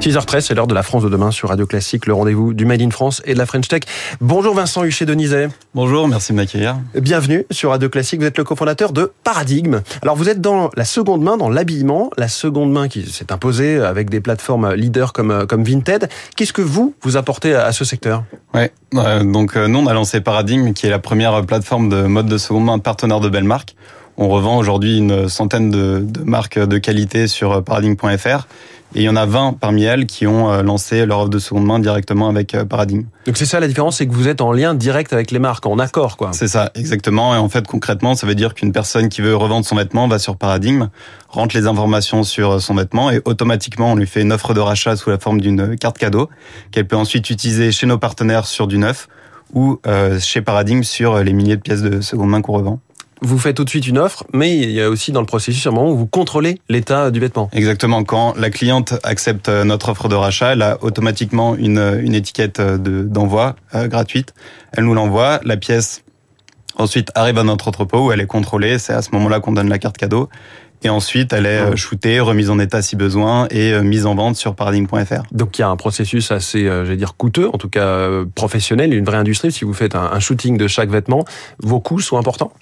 6h13, c'est l'heure de la France de demain sur Radio Classique, le rendez-vous du Made in France et de la French Tech. Bonjour Vincent Huchet Denisay. Bonjour, merci de m'accueillir. Bienvenue sur Radio Classique, vous êtes le cofondateur de Paradigme. Alors vous êtes dans la seconde main, dans l'habillement, la seconde main qui s'est imposée avec des plateformes leaders comme, comme Vinted. Qu'est-ce que vous, vous apportez à ce secteur? Ouais, euh, donc euh, nous on a lancé Paradigme qui est la première plateforme de mode de seconde main partenaire de belles marques. On revend aujourd'hui une centaine de, de, marques de qualité sur paradigme.fr et il y en a 20 parmi elles qui ont euh, lancé leur offre de seconde main directement avec Paradigme. Donc c'est ça la différence, c'est que vous êtes en lien direct avec les marques, en accord quoi. C'est ça, exactement. Et en fait concrètement, ça veut dire qu'une personne qui veut revendre son vêtement va sur Paradigme, rentre les informations sur son vêtement et automatiquement on lui fait une offre de rachat sous la forme d'une carte cadeau qu'elle peut ensuite utiliser chez nos partenaires sur du neuf ou euh, chez Paradigme sur les milliers de pièces de seconde main qu'on revend vous faites tout de suite une offre, mais il y a aussi dans le processus un moment où vous contrôlez l'état du vêtement. Exactement. Quand la cliente accepte notre offre de rachat, elle a automatiquement une, une étiquette d'envoi euh, gratuite. Elle nous l'envoie. La pièce ensuite arrive à notre entrepôt où elle est contrôlée. C'est à ce moment-là qu'on donne la carte cadeau. Et ensuite, elle est shootée, remise en état si besoin et euh, mise en vente sur paradigme.fr. Donc il y a un processus assez, euh, j'allais dire, coûteux, en tout cas euh, professionnel, une vraie industrie. Si vous faites un shooting de chaque vêtement, vos coûts sont importants?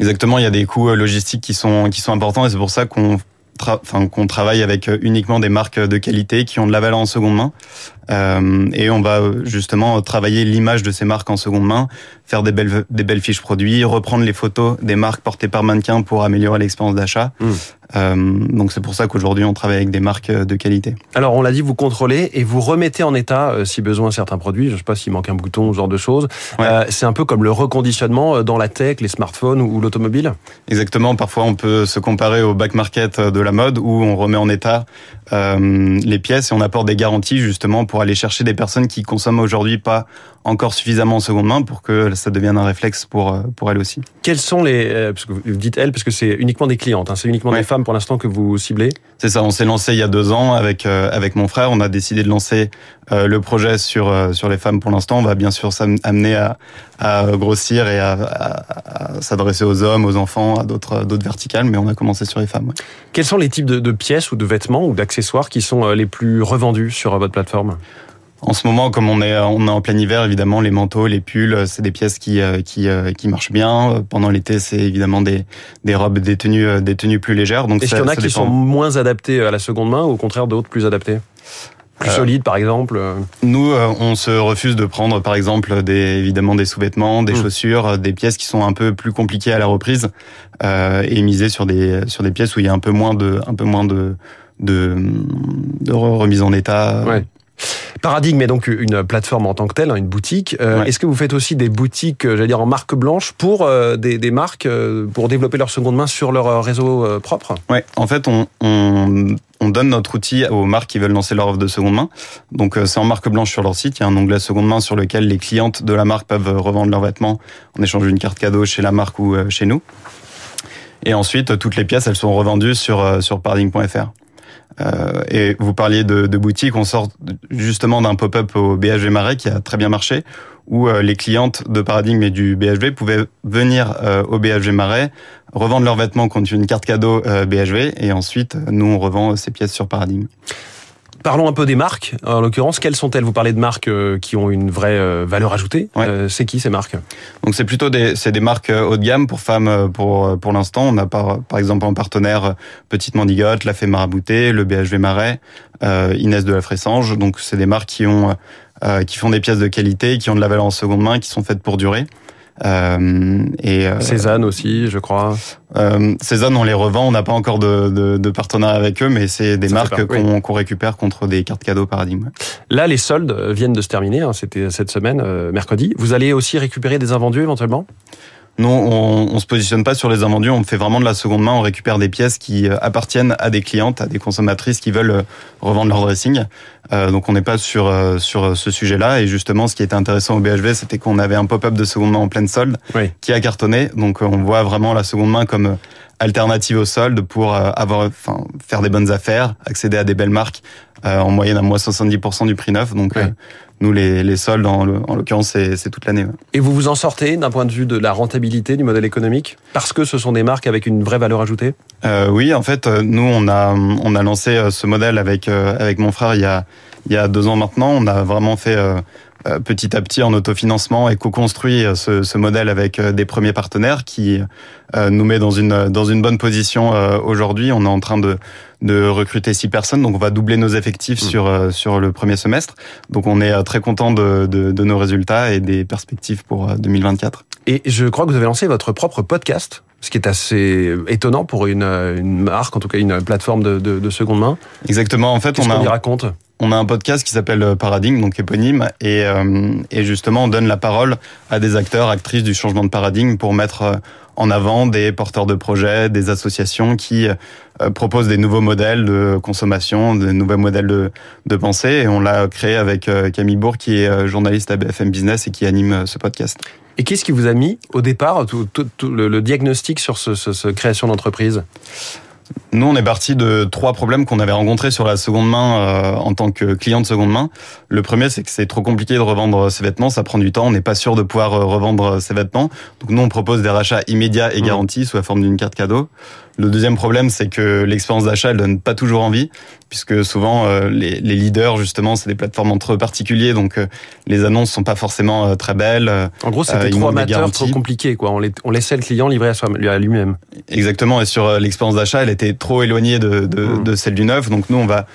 Exactement, il y a des coûts logistiques qui sont qui sont importants et c'est pour ça qu'on enfin qu'on travaille avec uniquement des marques de qualité qui ont de la valeur en seconde main. Euh, et on va justement travailler l'image de ces marques en seconde main, faire des belles des belles fiches produits, reprendre les photos des marques portées par mannequin pour améliorer l'expérience d'achat. Mmh. Euh, donc c'est pour ça qu'aujourd'hui on travaille avec des marques de qualité. Alors on l'a dit, vous contrôlez et vous remettez en état euh, si besoin certains produits. Je sais pas s'il manque un bouton, ce genre de choses. Ouais. Euh, c'est un peu comme le reconditionnement dans la tech, les smartphones ou l'automobile? Exactement. Parfois on peut se comparer au back market de la mode où on remet en état euh, les pièces et on apporte des garanties justement pour aller chercher des personnes qui consomment aujourd'hui pas encore suffisamment en seconde main pour que ça devienne un réflexe pour pour elles aussi. Quelles sont les parce que vous dites elles parce que c'est uniquement des clientes, hein, c'est uniquement ouais. des femmes pour l'instant que vous ciblez? C'est ça, on s'est lancé il y a deux ans avec euh, avec mon frère. On a décidé de lancer euh, le projet sur euh, sur les femmes pour l'instant. Va bien sûr s'amener à, à grossir et à, à, à s'adresser aux hommes, aux enfants, à d'autres d'autres verticales, mais on a commencé sur les femmes. Ouais. Quels sont les types de, de pièces ou de vêtements ou d'accessoires qui sont les plus revendus sur votre plateforme? En ce moment, comme on est, on est en plein hiver, évidemment, les manteaux, les pulls, c'est des pièces qui, qui, qui marchent bien. Pendant l'été, c'est évidemment des, des robes, des tenues, des tenues plus légères. Donc, est-ce qu'il y en a qui dépend. sont moins adaptées à la seconde main ou au contraire d'autres plus adaptées? Plus euh, solides, par exemple Nous, on se refuse de prendre, par exemple, des, évidemment des sous-vêtements, des mmh. chaussures, des pièces qui sont un peu plus compliquées à la reprise euh, et miser sur des sur des pièces où il y a un peu moins de un peu moins de de, de remise en état. Ouais. Paradigme est donc une plateforme en tant que telle, une boutique. Euh, ouais. Est-ce que vous faites aussi des boutiques, j'allais dire en marque blanche, pour euh, des, des, marques euh, pour développer leur seconde main sur leur réseau propre? Oui, en fait, on, on, on, donne notre outil aux marques qui veulent lancer leur offre de seconde main. Donc c'est en marque blanche sur leur site. Il y a un onglet seconde main sur lequel les clientes de la marque peuvent revendre leurs vêtements en échange d'une carte cadeau chez la marque ou chez nous. Et ensuite, toutes les pièces, elles sont revendues sur sur paradigme.fr. Euh, et vous parliez de, de boutiques, on sort justement d'un pop-up au BHV Marais qui a très bien marché, où euh, les clientes de Paradigme et du BHV pouvaient venir euh, au BHV Marais, revendre leurs vêtements contre une carte cadeau BHV, et ensuite nous on revend ces pièces sur Paradigme. Parlons un peu des marques. En l'occurrence, quelles sont-elles? Vous parlez de marques qui ont une vraie valeur ajoutée. Ouais. Euh, c'est qui ces marques? Donc c'est plutôt des c'est des marques haut de gamme pour femmes pour pour l'instant. On a par par exemple en partenaire Petite Mandigote, La Fée Marabouté, le BHV Marais, euh, Inès de la Fressange. Donc c'est des marques qui ont euh, qui font des pièces de qualité, qui ont de la valeur en seconde main, qui sont faites pour durer. Euh, et euh, Cézanne aussi, je crois. Euh, Cézanne, on les revend. On n'a pas encore de, de, de, partenariat avec eux, mais c'est des Ça marques qu'on oui. qu récupère contre des cartes cadeaux Paradigme. Là, les soldes viennent de se terminer. Hein, C'était cette semaine, euh, mercredi. Vous allez aussi récupérer des invendus éventuellement? Non, on, on se positionne pas sur les invendus. On fait vraiment de la seconde main. On récupère des pièces qui euh, appartiennent à des clientes, à des consommatrices qui veulent euh, revendre leur dressing. Euh, donc on n'est pas sur euh, sur ce sujet-là. Et justement, ce qui était intéressant au BHV, c'était qu'on avait un pop-up de seconde main en pleine solde oui. qui a cartonné. Donc on voit vraiment la seconde main comme alternative au solde pour avoir, enfin, faire des bonnes affaires, accéder à des belles marques en moyenne à moins 70% du prix neuf. Donc nous, les, les soldes, en, l'occurrence, c'est toute l'année. Et vous vous en sortez d'un point de vue de la rentabilité du modèle économique? Parce que ce sont des marques avec une vraie valeur ajoutée? Oui, en fait, nous, on a, on a lancé ce modèle avec, avec mon frère il y, a, il y a deux ans maintenant. On a vraiment fait euh, petit à petit en autofinancement et co-construit euh, ce, ce, modèle avec euh, des premiers partenaires qui nous met dans une dans une bonne position aujourd'hui. On est en train de de recruter six personnes, donc on va doubler nos effectifs mmh. sur sur le premier semestre. Donc on est très content de, de, de nos résultats et des perspectives pour 2024. Et je crois que vous avez lancé votre propre podcast ce qui est assez étonnant pour une, une, marque, en tout cas une plateforme de, de, de seconde main. Exactement. En fait, on, a, y raconte? On a un podcast qui s'appelle euh, Paradigme, donc éponyme, et, euh, et, justement on donne la parole à des acteurs, actrices du changement de paradigme pour mettre euh, en avant des porteurs de projets, des associations qui proposent des nouveaux modèles de consommation, des nouveaux modèles de, de pensée. Et on l'a créé avec Camille Bourg, qui est journaliste à BFM Business et qui anime ce podcast. Et qu'est-ce qui vous a mis au départ tout, le, diagnostic sur ce, ce création d'entreprise? Nous, on est parti de trois problèmes qu'on avait rencontrés sur la seconde main euh, en tant que client de seconde main. Le premier, c'est que c'est trop compliqué de revendre ses vêtements, ça prend du temps, on n'est pas sûr de pouvoir euh, revendre ses vêtements. Donc nous, on propose des rachats immédiats et mmh. garantis sous la forme d'une carte cadeau. Le deuxième problème, c'est que l'expérience d'achat, elle donne pas toujours envie, puisque souvent euh, les, les, leaders, justement, c'est des plateformes entre particuliers, donc les annonces sont pas forcément très belles. En gros, c'était trop amateur, trop compliqué, quoi. On, on laissait le client livrer à lui-même. Exactement. Et sur l'expérience d'achat, elle était trop éloignée de, de, mmh. de celle du neuf. Donc nous, on va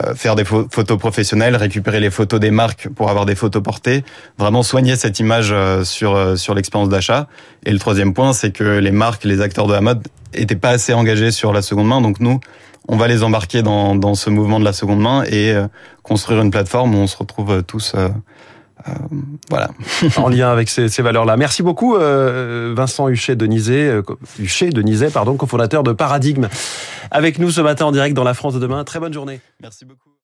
euh, faire des photos professionnelles, récupérer les photos des marques pour avoir des photos portées, vraiment soigner cette image euh, sur euh, sur l'expérience d'achat. Et le troisième point, c'est que les marques, les acteurs de la mode étaient pas assez engagés sur la seconde main. Donc nous, on va les embarquer dans, dans ce mouvement de la seconde main et construire une plateforme où on se retrouve tous euh, voilà. en lien avec ces, ces valeurs-là. Merci beaucoup, euh, Vincent Huchet Denizet, euh, Huchet Denizet, pardon, cofondateur de Paradigme, avec nous ce matin en direct dans la France de demain. Très bonne journée. Merci beaucoup.